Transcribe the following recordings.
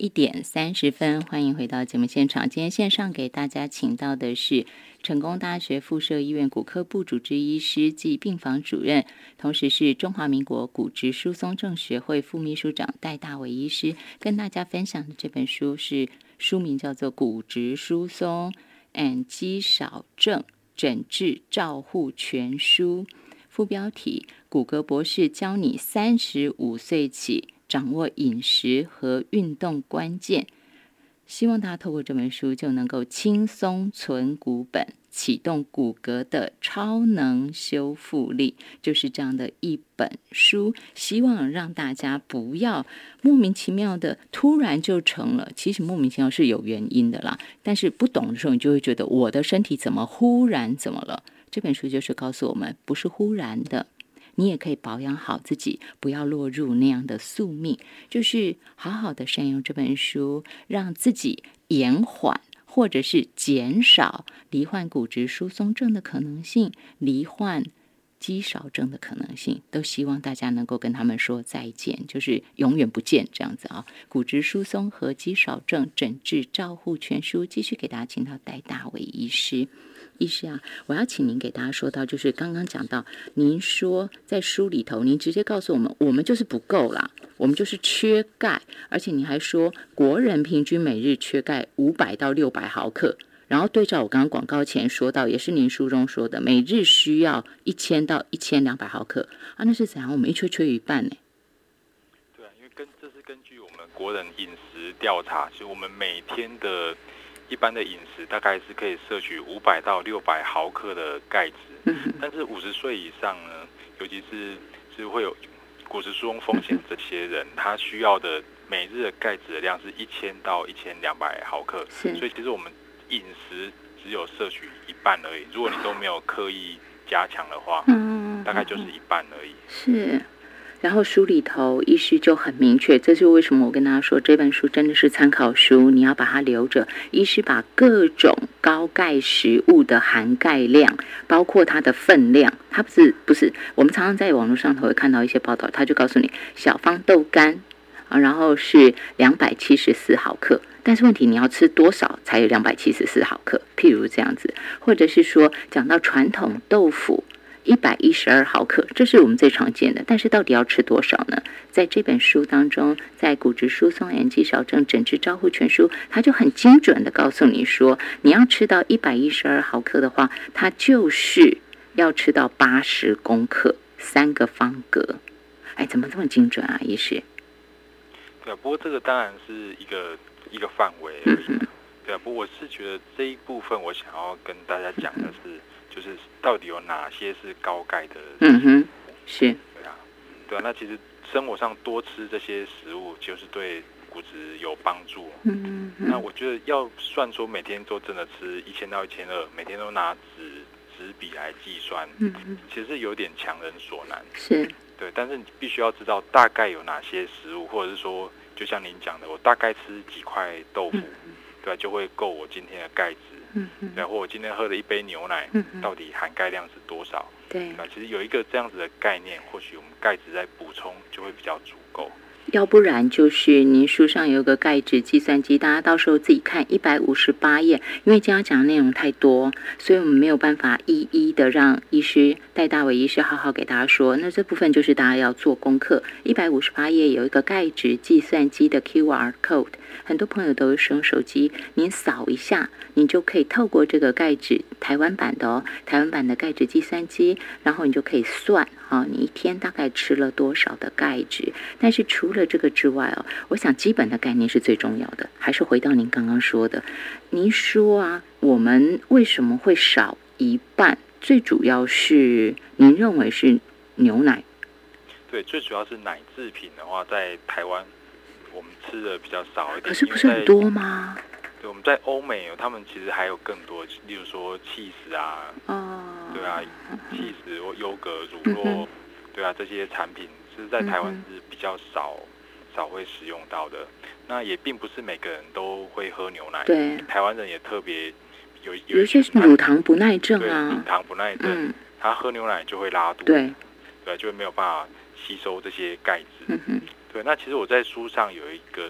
一点三十分，欢迎回到节目现场。今天线上给大家请到的是成功大学附设医院骨科部主治医师暨病房主任，同时是中华民国骨质疏松症学会副秘书长戴大伟医师，跟大家分享的这本书是书名叫做《骨质疏松 and 肌少症诊治照护全书》，副标题：骨骼博士教你三十五岁起。掌握饮食和运动关键，希望大家透过这本书就能够轻松存骨本，启动骨骼的超能修复力。就是这样的一本书，希望让大家不要莫名其妙的突然就成了。其实莫名其妙是有原因的啦，但是不懂的时候，你就会觉得我的身体怎么忽然怎么了？这本书就是告诉我们，不是忽然的。你也可以保养好自己，不要落入那样的宿命。就是好好的善用这本书，让自己延缓或者是减少罹患骨质疏松症的可能性，罹患肌少症的可能性。都希望大家能够跟他们说再见，就是永远不见这样子啊！骨质疏松和肌少症诊治照护全书，继续给大家请到戴大伟医师。医师啊，我要请您给大家说到，就是刚刚讲到，您说在书里头，您直接告诉我们，我们就是不够啦，我们就是缺钙，而且你还说国人平均每日缺钙五百到六百毫克，然后对照我刚刚广告前说到，也是您书中说的，每日需要一千到一千两百毫克啊，那是怎样？我们一吹吹一半呢？对啊，因为根这是根据我们国人饮食调查，其实我们每天的。一般的饮食大概是可以摄取五百到六百毫克的钙质，但是五十岁以上呢，尤其是是会有骨质疏松风险这些人，他需要的每日的钙质的量是一千到一千两百毫克，所以其实我们饮食只有摄取一半而已。如果你都没有刻意加强的话，嗯大概就是一半而已。是。然后书里头医师就很明确，这就是为什么我跟大家说这本书真的是参考书，你要把它留着。医师把各种高钙食物的含钙量，包括它的分量，它不是不是，我们常常在网络上头会看到一些报道，他就告诉你小方豆干啊，然后是两百七十四毫克，但是问题你要吃多少才有两百七十四毫克？譬如这样子，或者是说讲到传统豆腐。一百一十二毫克，这是我们最常见的。但是到底要吃多少呢？在这本书当中，在《骨质疏松炎肌少症诊治招呼全书》，它就很精准的告诉你说，你要吃到一百一十二毫克的话，它就是要吃到八十公克，三个方格。哎，怎么这么精准啊，医师？对啊，不过这个当然是一个一个范围。对啊，不过我是觉得这一部分，我想要跟大家讲的是。就是到底有哪些是高钙的？嗯哼，是，对啊，对啊。那其实生活上多吃这些食物，就是对骨质有帮助。嗯嗯。那我觉得要算说每天都真的吃一千到一千二，每天都拿纸纸笔来计算，嗯嗯，其实有点强人所难。是，对。但是你必须要知道大概有哪些食物，或者是说，就像您讲的，我大概吃几块豆腐，对，就会够我今天的钙质。嗯嗯，然后我今天喝的一杯牛奶，到底含钙量是多少？对，那其实有一个这样子的概念，或许我们钙质在补充就会比较足够。要不然就是您书上有个钙质计算机，大家到时候自己看一百五十八页。因为今天讲的内容太多，所以我们没有办法一一的让医师戴大伟医师好好给大家说。那这部分就是大家要做功课。一百五十八页有一个钙质计算机的 QR code，很多朋友都使用手机，您扫一下，你就可以透过这个钙质台湾版的哦，台湾版的钙质计算机，然后你就可以算。啊，你一天大概吃了多少的钙质？但是除了这个之外哦，我想基本的概念是最重要的。还是回到您刚刚说的，您说啊，我们为什么会少一半？最主要是您认为是牛奶？对，最主要是奶制品的话，在台湾我们吃的比较少一点。可是不是很多吗？对，我们在欧美，他们其实还有更多，例如说 cheese 啊，哦，对啊，cheese 或优格、乳酪，对啊，这些产品是在台湾是比较少少会使用到的。那也并不是每个人都会喝牛奶，对，台湾人也特别有有一些乳糖不耐症啊，乳糖不耐症，他喝牛奶就会拉肚，对，对，就会没有办法吸收这些钙质。嗯对，那其实我在书上有一个。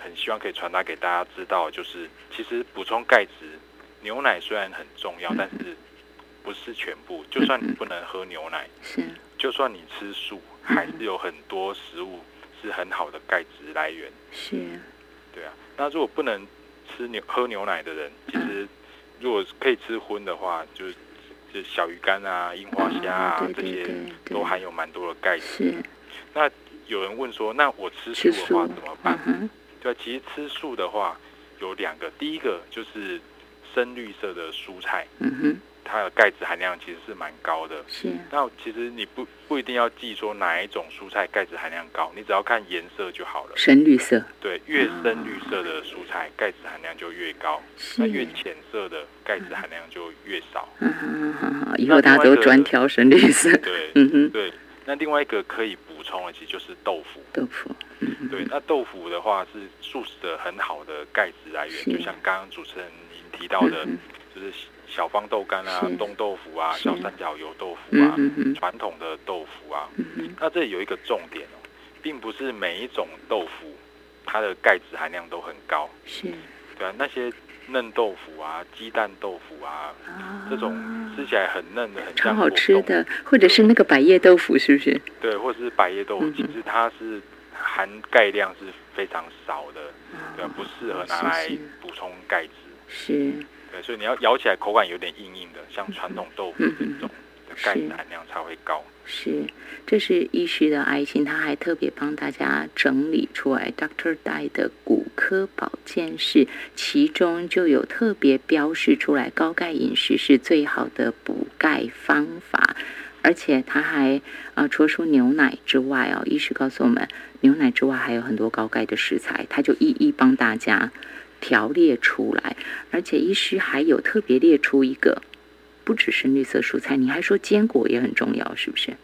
很很希望可以传达给大家知道，就是其实补充钙质，牛奶虽然很重要，但是不是全部。就算你不能喝牛奶，是，就算你吃素，还是有很多食物是很好的钙质来源。是，对啊。那如果不能吃牛喝牛奶的人，其实如果可以吃荤的话，就是就小鱼干啊、樱花虾啊这些，都含有蛮多的钙质。那有人问说，那我吃素的话怎么办？对，其实吃素的话有两个，第一个就是深绿色的蔬菜，嗯哼，它的钙质含量其实是蛮高的。是。那其实你不不一定要记说哪一种蔬菜钙质含量高，你只要看颜色就好了。深绿色。对，越深绿色的蔬菜钙质含量就越高，那越浅色的钙质含量就越少。嗯哼哼，以后大家都专挑深绿色。对，嗯哼，对。那另外一个可以补充的，其实就是豆腐。豆腐，对，那豆腐的话是素食的很好的钙质来源，就像刚刚主持人您提到的，就是小方豆干啊、冻豆腐啊、小三角油豆腐啊、传统的豆腐啊。那这里有一个重点哦，并不是每一种豆腐它的钙质含量都很高。是，对啊，那些。嫩豆腐啊，鸡蛋豆腐啊，这种吃起来很嫩的，很超好吃的，或者是那个百叶豆腐，是不是？对，或者是百叶豆腐，其实它是含钙量是非常少的，对，不适合拿来补充钙质。是，对，所以你要咬起来口感有点硬硬的，像传统豆腐这种，钙含量才会高。是，这是医师的爱心，他还特别帮大家整理出来，Doctor Dai 的骨科保健室，其中就有特别标示出来，高钙饮食是最好的补钙方法，而且他还啊，除了说牛奶之外哦，医师告诉我们，牛奶之外还有很多高钙的食材，他就一一帮大家条列出来，而且医师还有特别列出一个。不只是绿色蔬菜，你还说坚果也很重要，是不是？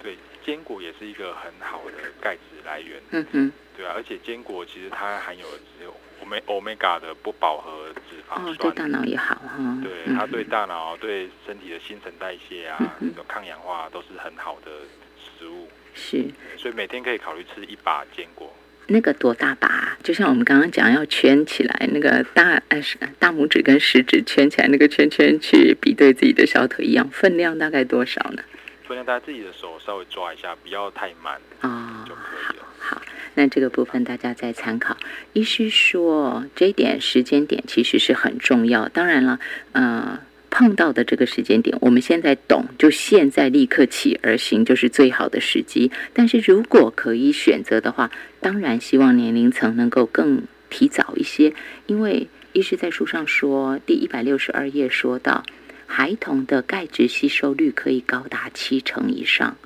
对，坚果也是一个很好的钙质来源。嗯哼，对啊，而且坚果其实它含有只有欧美欧米伽的不饱和脂肪酸，对大脑也好哈。对，它对大脑、对身体的新陈代谢啊，有抗氧化都是很好的食物。是，所以每天可以考虑吃一把坚果。那个多大把？就像我们刚刚讲，要圈起来，那个大呃大拇指跟食指圈起来，那个圈圈去比对自己的小腿一样，分量大概多少呢？分量大家自己的手稍微抓一下，不要太满啊就可以了。好，那这个部分大家再参考。医师说，这一点时间点其实是很重要。当然了，呃。碰到的这个时间点，我们现在懂，就现在立刻起而行，就是最好的时机。但是如果可以选择的话，当然希望年龄层能够更提早一些，因为医师在书上说，第一百六十二页说到，孩童的钙质吸收率可以高达七成以上，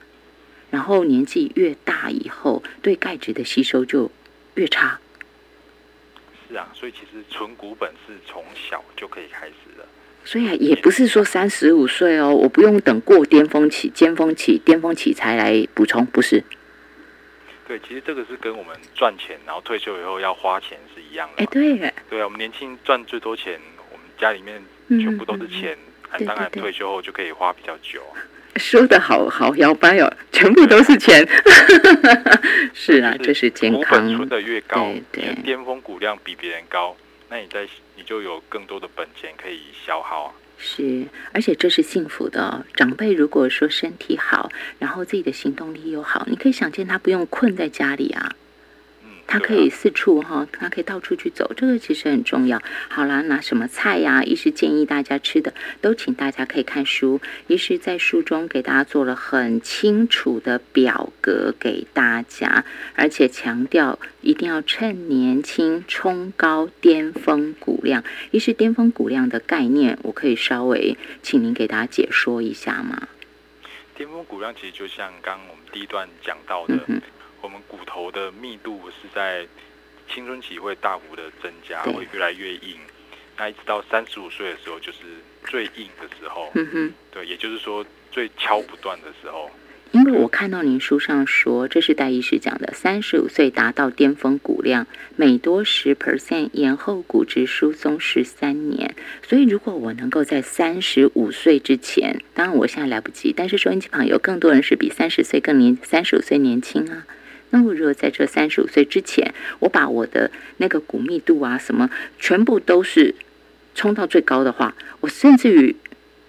然后年纪越大以后，对钙质的吸收就越差。是啊，所以其实纯股本是从小就可以开始的。所以也不是说三十五岁哦，我不用等过巅峰期、尖峰期、巅峰期才来补充，不是？对，其实这个是跟我们赚钱，然后退休以后要花钱是一样的。哎，对，对啊，我们年轻赚最多钱，我们家里面全部都是钱，当然退休后就可以花比较久。说的好好摇摆哦，全部都是钱。是啊，这是健康。存的越高，对，巅峰股量比别人高。那你在你就有更多的本钱可以消耗啊。是，而且这是幸福的。长辈如果说身体好，然后自己的行动力又好，你可以想见他不用困在家里啊。他可以四处哈，他可以到处去走，这个其实很重要。好啦，拿什么菜呀？医师建议大家吃的，都请大家可以看书。医师在书中给大家做了很清楚的表格给大家，而且强调一定要趁年轻冲高巅峰骨量。医师巅峰骨量的概念，我可以稍微请您给大家解说一下吗？巅峰骨量其实就像刚刚我们第一段讲到的。我们骨头的密度是在青春期会大幅的增加，会越来越硬。那一直到三十五岁的时候，就是最硬的时候。嗯哼，对，也就是说最敲不断的时候。因为我看到您书上说，这是戴医师讲的，三十五岁达到巅峰骨量，每多十 percent 延后骨质疏松十三年。所以如果我能够在三十五岁之前，当然我现在来不及，但是收音机旁有更多人是比三十岁更年，三十五岁年轻啊。那么如果在这三十五岁之前，我把我的那个骨密度啊什么全部都是冲到最高的话，我甚至于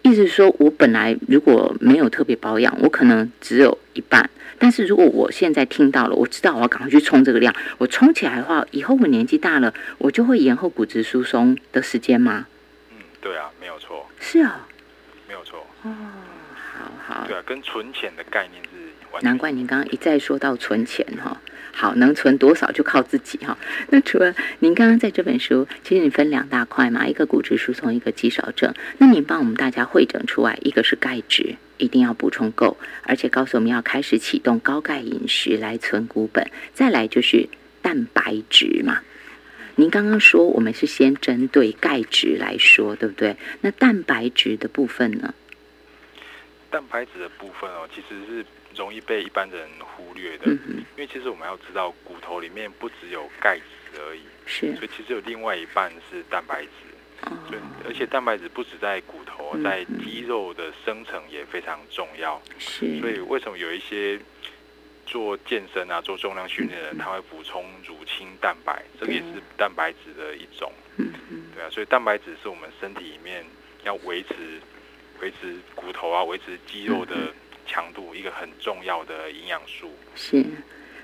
意思是说我本来如果没有特别保养，我可能只有一半。但是如果我现在听到了，我知道我要赶快去冲这个量，我冲起来的话，以后我年纪大了，我就会延后骨质疏松的时间吗？嗯，对啊，没有错。是啊，没有错。哦，好好。对啊，跟存钱的概念是完。难怪您刚刚一再说到存钱哈。好，能存多少就靠自己哈。那除了您刚刚在这本书，其实你分两大块嘛，一个骨质疏松，一个肌少症。那您帮我们大家会诊出来，一个是钙质。一定要补充够，而且告诉我们要开始启动高钙饮食来存骨本。再来就是蛋白质嘛，您刚刚说我们是先针对钙质来说，对不对？那蛋白质的部分呢？蛋白质的部分哦，其实是容易被一般人忽略的，因为其实我们要知道，骨头里面不只有钙质而已，是，所以其实有另外一半是蛋白质。对，而且蛋白质不止在骨头，在肌肉的生成也非常重要。是，所以为什么有一些做健身啊、做重量训练的人，他会补充乳清蛋白，这个也是蛋白质的一种。对啊，所以蛋白质是我们身体里面要维持、维持骨头啊、维持肌肉的强度一个很重要的营养素。是。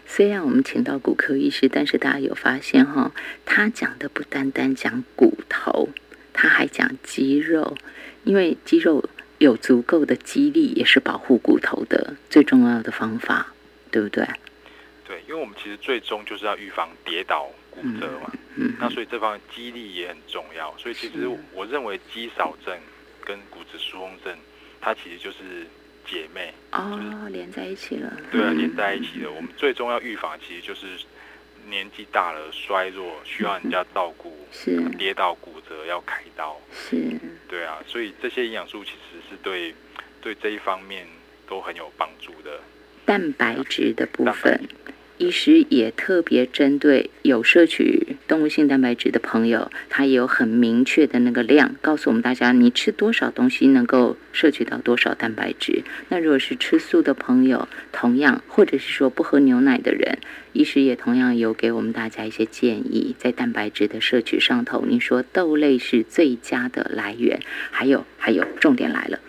虽然我们请到骨科医师，但是大家有发现哈，他讲的不单单讲骨头。他还讲肌肉，因为肌肉有足够的肌力，也是保护骨头的最重要的方法，对不对？对，因为我们其实最终就是要预防跌倒骨折嘛。嗯。那所以这方面肌力也很重要。所以其实我认为肌少症跟骨质疏松症，它其实就是姐妹。哦，连在一起了。对啊，连在一起了。我们最终要预防，其实就是。年纪大了，衰弱，需要人家照顾，是跌倒骨折要开刀，是，对啊，所以这些营养素其实是对对这一方面都很有帮助的。蛋白质的部分。医师也特别针对有摄取动物性蛋白质的朋友，他有很明确的那个量，告诉我们大家，你吃多少东西能够摄取到多少蛋白质。那如果是吃素的朋友，同样，或者是说不喝牛奶的人，医师也同样有给我们大家一些建议，在蛋白质的摄取上头，您说豆类是最佳的来源。还有，还有，重点来了，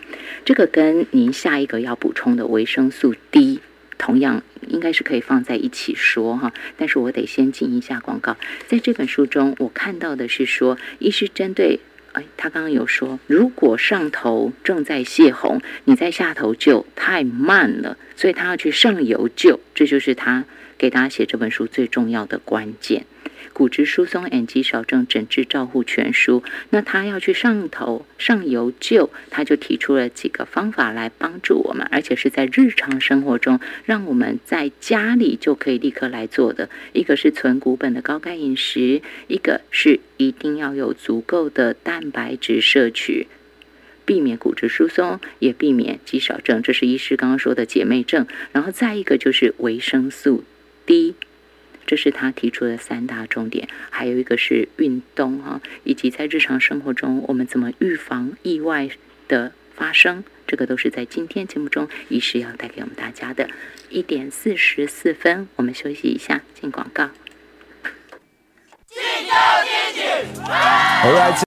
这个跟您下一个要补充的维生素 D。同样应该是可以放在一起说哈，但是我得先进一下广告。在这本书中，我看到的是说，医师针对，哎，他刚刚有说，如果上头正在泄洪，你在下头救太慢了，所以他要去上游救，这就是他给大家写这本书最重要的关键。骨质疏松及肌少症诊治照护全书，那他要去上头上游救，他就提出了几个方法来帮助我们，而且是在日常生活中，让我们在家里就可以立刻来做的。一个是存骨本的高钙饮食，一个是一定要有足够的蛋白质摄取，避免骨质疏松，也避免肌少症，这是医师刚刚说的姐妹症。然后再一个就是维生素 D。这是他提出的三大重点，还有一个是运动啊，以及在日常生活中我们怎么预防意外的发生，这个都是在今天节目中医师要带给我们大家的。一点四十四分，我们休息一下，进广告。